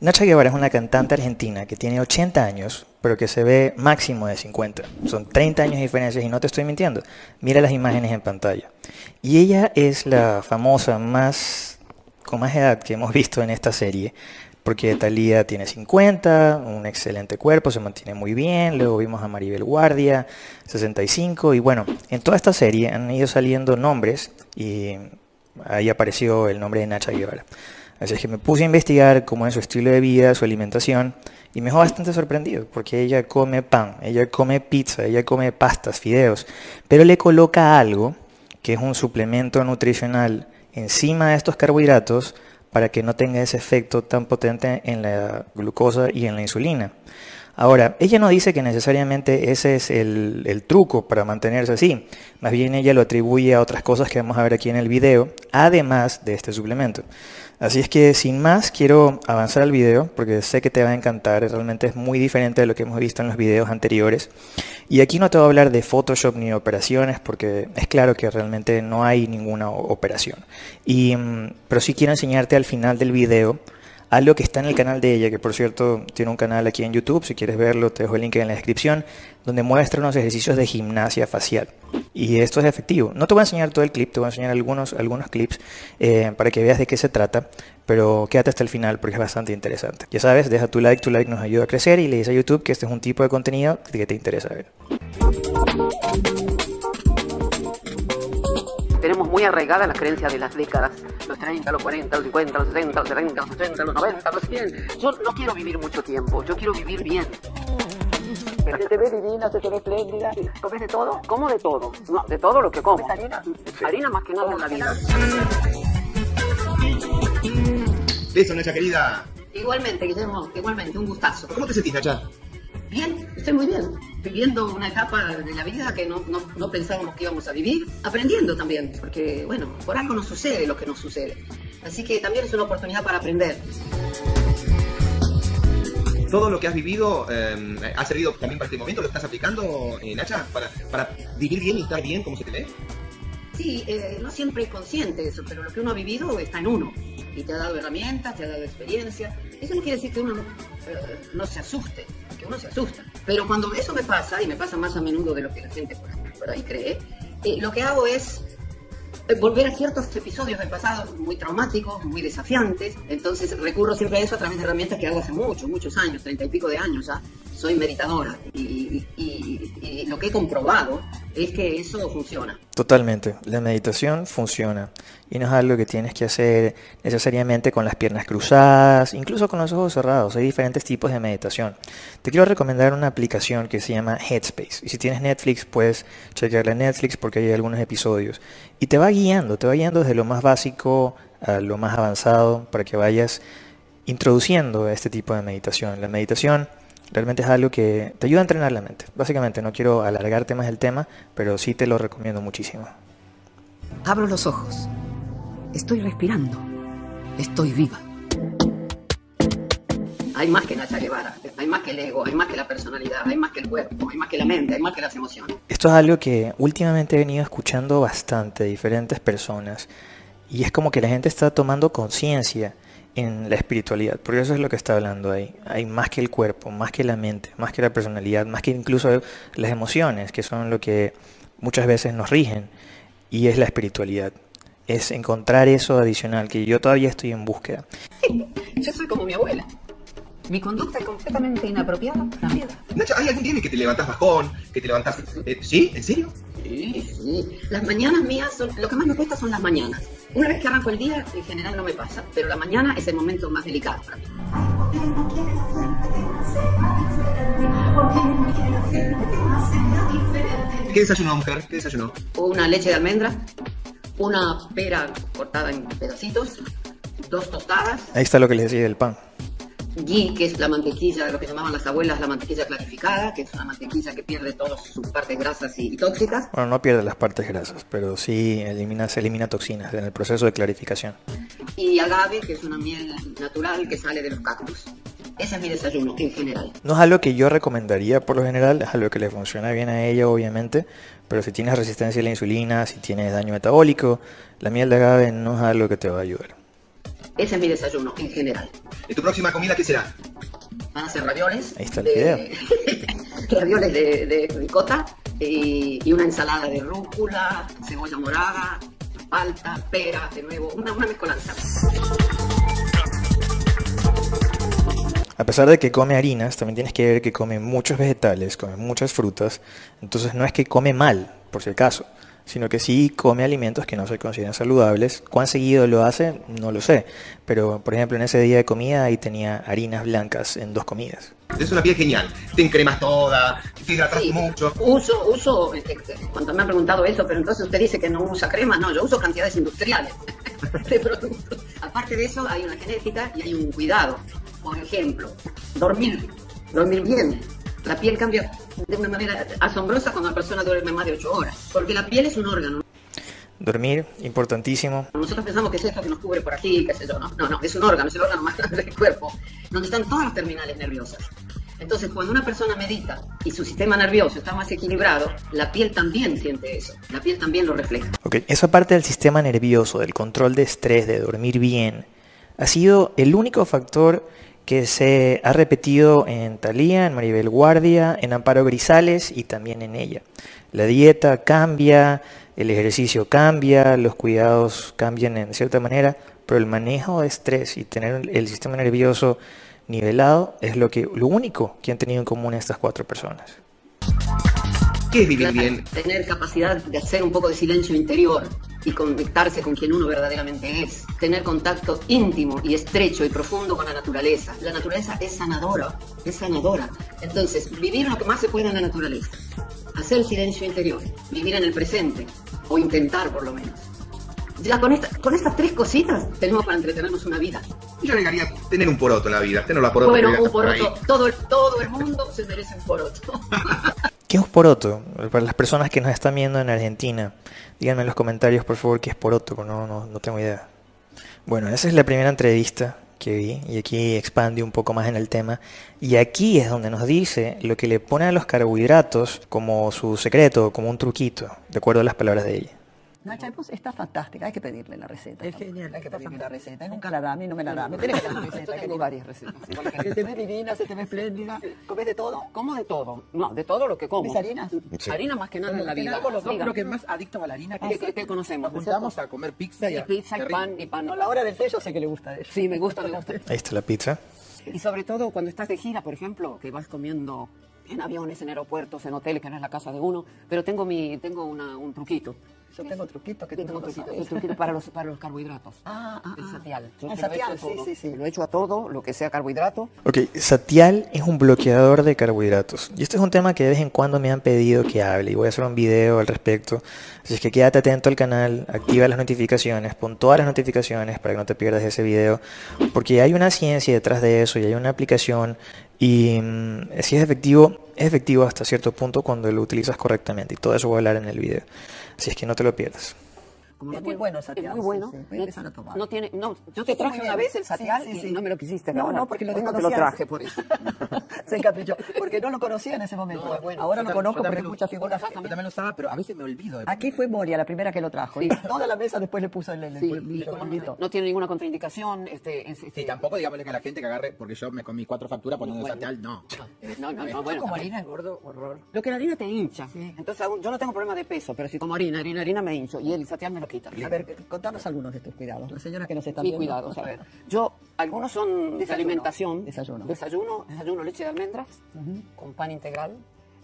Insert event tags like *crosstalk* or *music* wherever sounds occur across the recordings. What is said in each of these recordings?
Nacha Guevara es una cantante argentina que tiene 80 años, pero que se ve máximo de 50. Son 30 años de diferencia y no te estoy mintiendo. Mira las imágenes en pantalla. Y ella es la famosa más con más edad que hemos visto en esta serie, porque Talía tiene 50, un excelente cuerpo, se mantiene muy bien, luego vimos a Maribel Guardia, 65, y bueno, en toda esta serie han ido saliendo nombres y ahí apareció el nombre de Nacha Guevara. Así es que me puse a investigar cómo es su estilo de vida, su alimentación, y me dejó bastante sorprendido, porque ella come pan, ella come pizza, ella come pastas, fideos, pero le coloca algo que es un suplemento nutricional encima de estos carbohidratos para que no tenga ese efecto tan potente en la glucosa y en la insulina. Ahora, ella no dice que necesariamente ese es el, truco para mantenerse así, más bien ella lo atribuye a otras cosas que vamos a ver aquí en el video, además de este suplemento. Así es que sin más quiero avanzar al video porque sé que te va a encantar, realmente es muy diferente de lo que hemos visto en los videos anteriores. Y aquí no te voy a hablar de Photoshop ni operaciones porque es claro que realmente no hay ninguna operación. Y, mm, pero sí quiero enseñarte al final del video algo que está en el canal de ella, que por cierto tiene un canal aquí en YouTube, si quieres verlo te dejo el link en la descripción, donde muestra unos ejercicios de gimnasia facial. Y esto es efectivo. No te voy a enseñar todo el clip, te voy a enseñar algunos, algunos clips eh, para que veas de qué se trata, pero quédate hasta el final porque es bastante interesante. Ya sabes, deja tu like, tu like nos ayuda a crecer y le dices a YouTube que este es un tipo de contenido que te interesa ver. Tenemos muy arraigada la creencia de las décadas, los 30, los 40, los 50, los 60, los 70, los 80, los 90, los 100. Yo no quiero vivir mucho tiempo, yo quiero vivir bien. Se te ve divina, se te ve espléndida. ¿Comes de todo? Como de todo. No, de todo lo que como. ¿Harina? Harina más que nada en la vida. Listo, Nacha querida. Igualmente, Guillermo, igualmente, un gustazo. ¿Cómo te sentís, Nacha? Bien, estoy muy bien. Viviendo una etapa de la vida que no, no, no, pensábamos que íbamos a vivir. Aprendiendo también, porque, bueno, por algo nos sucede lo que nos sucede. Así que también es una oportunidad para aprender. Todo lo que has vivido eh, ha servido también para este momento. ¿Lo estás aplicando, eh, Nacha? Para, para vivir bien y estar bien como se te ve? Sí, eh, no siempre es consciente eso, pero lo que uno ha vivido está en uno. Y te ha dado herramientas, te ha dado experiencia. Eso no quiere decir que uno no, no se asuste que uno se asusta. Pero cuando eso me pasa, y me pasa más a menudo de lo que la gente por ahí cree, eh, lo que hago es eh, volver a ciertos episodios del pasado muy traumáticos, muy desafiantes. Entonces recurro siempre a eso a través de herramientas que hago hace muchos, muchos años, treinta y pico de años ya. Soy meditadora y, lo que he comprobado es que eso funciona. Totalmente, la meditación funciona y no es algo que tienes que hacer necesariamente con las piernas cruzadas, incluso con los ojos cerrados, hay diferentes tipos de meditación. Te quiero recomendar una aplicación que se llama Headspace y si tienes Netflix puedes chequearla en Netflix porque hay algunos episodios y te va guiando, te va guiando desde lo más básico a lo más avanzado para que vayas introduciendo este tipo de meditación. La meditación Realmente es algo que te ayuda a entrenar la mente. Básicamente, no quiero alargarte más el tema, pero sí te lo recomiendo muchísimo. Abro los ojos. Estoy respirando. Estoy viva. Hay más que Nacha Guevara, hay más que el ego, hay más que la personalidad, hay más que el cuerpo, hay más que la mente, hay más que las emociones. Esto es algo que últimamente he venido escuchando bastante de diferentes personas y es como que la gente está tomando conciencia en la espiritualidad, porque eso es lo que está hablando ahí. Hay más que el cuerpo, más que la mente, más que la personalidad, más que incluso las emociones, que son lo que muchas veces nos rigen, y es la espiritualidad. Es encontrar eso adicional, que yo todavía estoy en búsqueda. *laughs* yo soy como mi abuela. Mi conducta es completamente inapropiada para Nacho, ¿hay alguien tiene que te levantas bajón, que te levantas... Eh, ¿Sí? ¿En serio? Sí, sí. Las mañanas mías, son, lo que más me cuesta son las mañanas. Una vez que arranco el día, en general no me pasa, pero la mañana es el momento más delicado para mí. ¿Qué desayunó, mujer? ¿Qué desayunó? Una leche de almendra, una pera cortada en pedacitos, dos tostadas. Ahí está lo que les decía del pan ghee, que es la mantequilla, lo que llamaban las abuelas la mantequilla clarificada, que es una mantequilla que pierde todas sus partes grasas y, tóxicas. Bueno, no pierde las partes grasas, pero sí elimina, se elimina toxinas en el proceso de clarificación. Y agave, que es una miel natural que sale de los cactus. Ese es mi desayuno en general. No es algo que yo recomendaría por lo general, es algo que le funciona bien a ella obviamente, pero si tienes resistencia a la insulina, si tienes daño metabólico, la miel de agave no es algo que te va a ayudar. Ese es mi desayuno en general. ¿Y tu próxima comida qué será? Van a ser ravioles. Ahí está el de- video. *laughs* ravioles de, de ricota y, y una ensalada de rúcula, cebolla morada, palta, pera, de nuevo, una, una mezcolanza. A pesar de que come harinas, también tienes que ver que come muchos vegetales, come muchas frutas. Entonces no es que come mal, por si acaso, sino que sí come alimentos que no se consideran saludables. ¿Cuán seguido lo hace? No lo sé. Pero, por ejemplo, en ese día de comida ahí tenía harinas blancas en dos comidas. Es una piel genial. Te encremas toda, te hidratas Sí, mucho. Uso, uso, este, cuando me han preguntado eso, pero entonces usted dice que no usa crema, no, yo uso cantidades industriales *laughs* de productos. Aparte de eso, hay una genética y hay un cuidado. Por ejemplo, dormir, dormir bien. La piel cambia de una manera asombrosa cuando la persona duerme más de 8 horas, porque la piel es un órgano. Dormir, importantísimo. Nosotros pensamos que es esto que nos cubre por aquí, qué sé yo, ¿no? No, no, es un órgano, es el órgano más *laughs* grande del cuerpo, donde están todas las terminales nerviosas. Entonces, cuando una persona medita y su sistema nervioso está más equilibrado, la piel también siente eso, la piel también lo refleja. Ok, esa parte del sistema nervioso, del control de estrés, de dormir bien, ha sido el único factor que se ha repetido en Thalía, en Maribel Guardia, en Amparo Grisales y también en ella. La dieta cambia, el ejercicio cambia, los cuidados cambian en cierta manera, pero el manejo de estrés y tener el sistema nervioso nivelado es lo, que, lo único que han tenido en común estas cuatro personas. ¿Qué es vivir La- bien? Tener capacidad de hacer un poco de silencio interior y conectarse con quien uno verdaderamente es. Tener contacto íntimo y estrecho y profundo con la naturaleza. La naturaleza es sanadora, es sanadora. Entonces, vivir lo que más se pueda en la naturaleza. Hacer silencio interior, vivir en el presente, o intentar por lo menos. Ya con, esta- con estas tres cositas tenemos para entretenernos una vida. Yo agregaría tener un poroto en la vida, tener la poroto. bueno, un por poroto, todo, todo el mundo se merece un poroto. *laughs* ¿Qué es poroto? Para las personas que nos están viendo en Argentina, díganme en los comentarios por favor qué es poroto, porque no, no, no tengo idea. Bueno, esa es la primera entrevista que vi y aquí expande un poco más en el tema. Y aquí es donde nos dice lo que le pone a los carbohidratos como su secreto, como un truquito, de acuerdo a las palabras de ella. Nacha Epos está fantástica, hay que pedirle la receta. Es genial, Hay que pedirle la receta. Nunca la da, a mí no me la da. Me tiene que dar la receta. Tengo varias recetas. Se te ve divina, se te ve espléndida. ¿Comes de todo? Como de todo. No, de todo lo que como. ¿Comes harinas? Harina más que nada en la vida. Los creo que más adictos a la harina. ¿Qué, qué- qué conocemos? Nos juntamos a comer pizza y, a- pizza y pan y pan. No, la hora del té yo sé que le gusta eso. Sí, me gusta, me gusta. Ahí está la pizza. Y sobre todo cuando estás de gira, por ejemplo, que vas comiendo en aviones, en aeropuertos, en hoteles, que no es la casa de uno, pero tengo mi tengo una- un truquito. Yo tengo truquito que Yo tengo no truquito, el truquito para los, para los carbohidratos. Ah, ah, el ah. satial. Yo El satial, sí, sí, sí. Lo echo a todo, lo que sea carbohidrato. Ok, Satial es un bloqueador de carbohidratos. Y este es un tema que de vez en cuando me han pedido que hable y voy a hacer un video al respecto. Así es que quédate atento al canal, activa las notificaciones, pon todas las notificaciones para que no te pierdas ese video. Porque hay una ciencia detrás de eso y hay una aplicación. Y mm, si es efectivo, es efectivo hasta cierto punto cuando lo utilizas correctamente. Y todo eso voy a hablar en el video. Así es que no te lo pierdas. Como Es muy bueno el Es satial, muy sí, bueno. sí. Voy a a tomar. No tiene, no, yo te traje Muy una vez el satial sí, sí. y no me lo quisiste. No, no, porque lo Ahora te lo traje por eso. *laughs* Se encaprichó. Porque no lo conocía en ese momento. No, bueno, Ahora lo conozco porque también es lo- mucha figura. Yo también lo usaba, pero a veces me olvido. Aquí fue Moria la primera que lo trajo. Y toda la mesa después le puso el, el, Sí, el- y el como polvito. no, tiene ninguna contraindicación. Este, es- este- Y tampoco digámosle que a la gente que agarre, porque yo me comí cuatro facturas poniendo Bueno. satial, no. No, no, no, bueno. como harina es gordo, horror. Lo que la harina te hincha. Entonces, yo no tengo problema de peso, pero si como harina, harina, harina me hincho y el satial me lo A ver, contanos algunos de tus cuidados. Las señoras que nos están Mis viendo. cuidados, a ver. Yo, algunos son de Desayuno. alimentación. Desayuno. Desayuno, desayuno leche de almendras con pan integral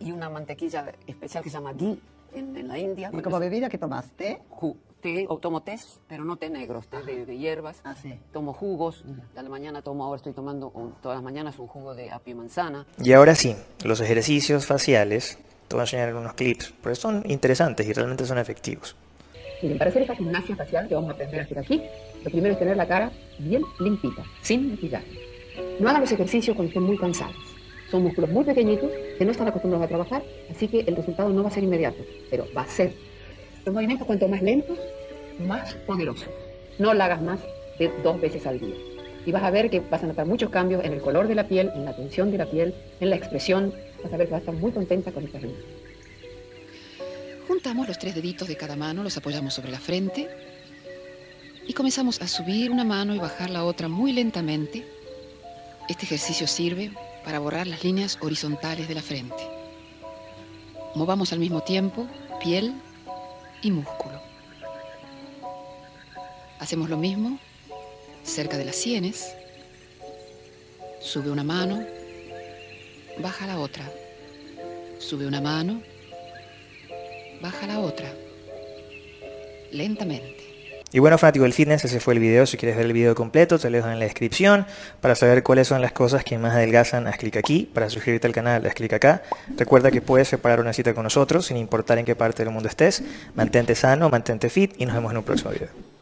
y una mantequilla especial que se llama ghee en, en la India. ¿Y como bebida qué tomas? ¿Té? Ju- té, o tomo té, pero no té negros, té de, de hierbas. Ah, sí. Tomo jugos. A la mañana tomo, ahora estoy tomando un- todas las mañanas un jugo de apio y manzana. Y ahora sí, los ejercicios faciales. Te voy a enseñar algunos clips, porque son interesantes y realmente son efectivos. Miren, para hacer esta gimnasia facial que vamos a aprender a hacer aquí, lo primero es tener la cara bien limpita, sin maquillaje. No hagan los ejercicios cuando estén muy cansados. Son músculos muy pequeñitos que no están acostumbrados a trabajar, así que el resultado no va a ser inmediato, pero va a ser. Los movimientos cuanto más lentos, más poderosos. No lo hagas más de dos veces al día. Y vas a ver que vas a notar muchos cambios en el color de la piel, en la tensión de la piel, en la expresión. Vas a ver que vas a estar muy contenta con esta gimnasia. Juntamos los tres deditos de cada mano, los apoyamos sobre la frente Y comenzamos a subir una mano y bajar la otra muy lentamente. Este ejercicio sirve para borrar las líneas horizontales de la frente. Movamos al mismo tiempo piel y músculo. Hacemos lo mismo cerca de las sienes. Sube una mano, baja la otra. Sube una mano, baja la otra. Lentamente. Y bueno, fanático del fitness, ese fue el video. Si quieres ver el video completo, te lo dejo en la descripción. Para saber cuáles son las cosas que más adelgazan, haz clic aquí. Para suscribirte al canal, haz clic acá. Recuerda que puedes separar una cita con nosotros sin importar en qué parte del mundo estés. Mantente sano, mantente fit y nos vemos en un próximo video.